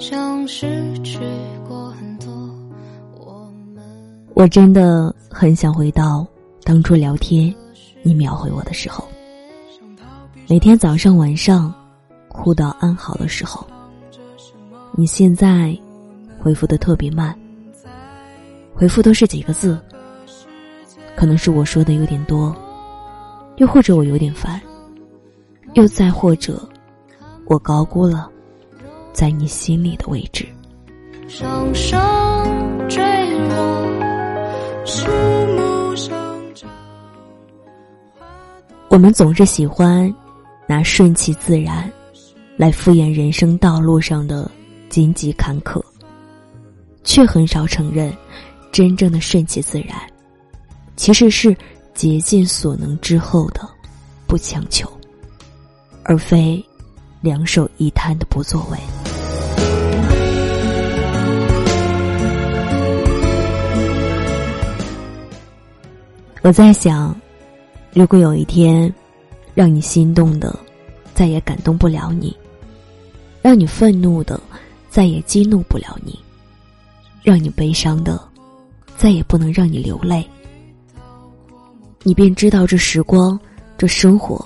像，失去过很多。我们我真的很想回到当初聊天你秒回我的时候，每天早上晚上互道安好的时候。你现在回复的特别慢，回复都是几个字，可能是我说的有点多，又或者我有点烦，又再或者我高估了在你心里的位置。上升坠落，树木上长。我们总是喜欢拿顺其自然来敷衍人生道路上的。荆棘坎坷，却很少承认，真正的顺其自然，其实是竭尽所能之后的不强求，而非两手一摊的不作为。我在想，如果有一天，让你心动的，再也感动不了你，让你愤怒的。再也激怒不了你，让你悲伤的，再也不能让你流泪。你便知道这时光，这生活，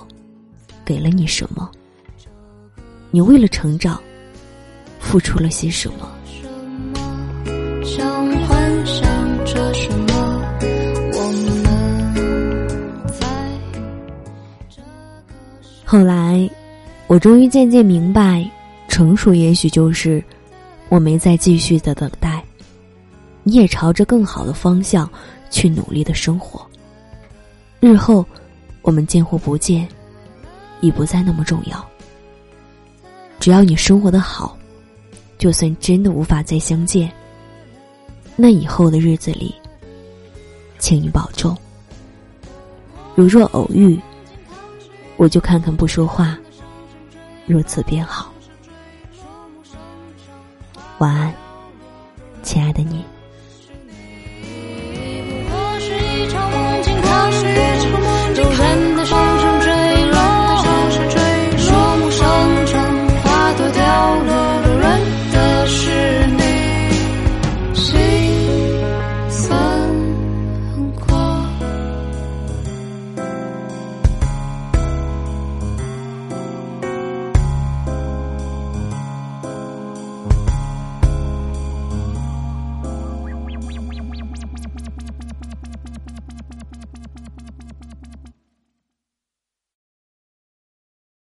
给了你什么？你为了成长，付出了些什么？后来，我终于渐渐明白，成熟也许就是。我没再继续的等待，你也朝着更好的方向去努力的生活。日后，我们见或不见，已不再那么重要。只要你生活的好，就算真的无法再相见，那以后的日子里，请你保重。如若偶遇，我就看看不说话，如此便好。晚安，亲爱的你。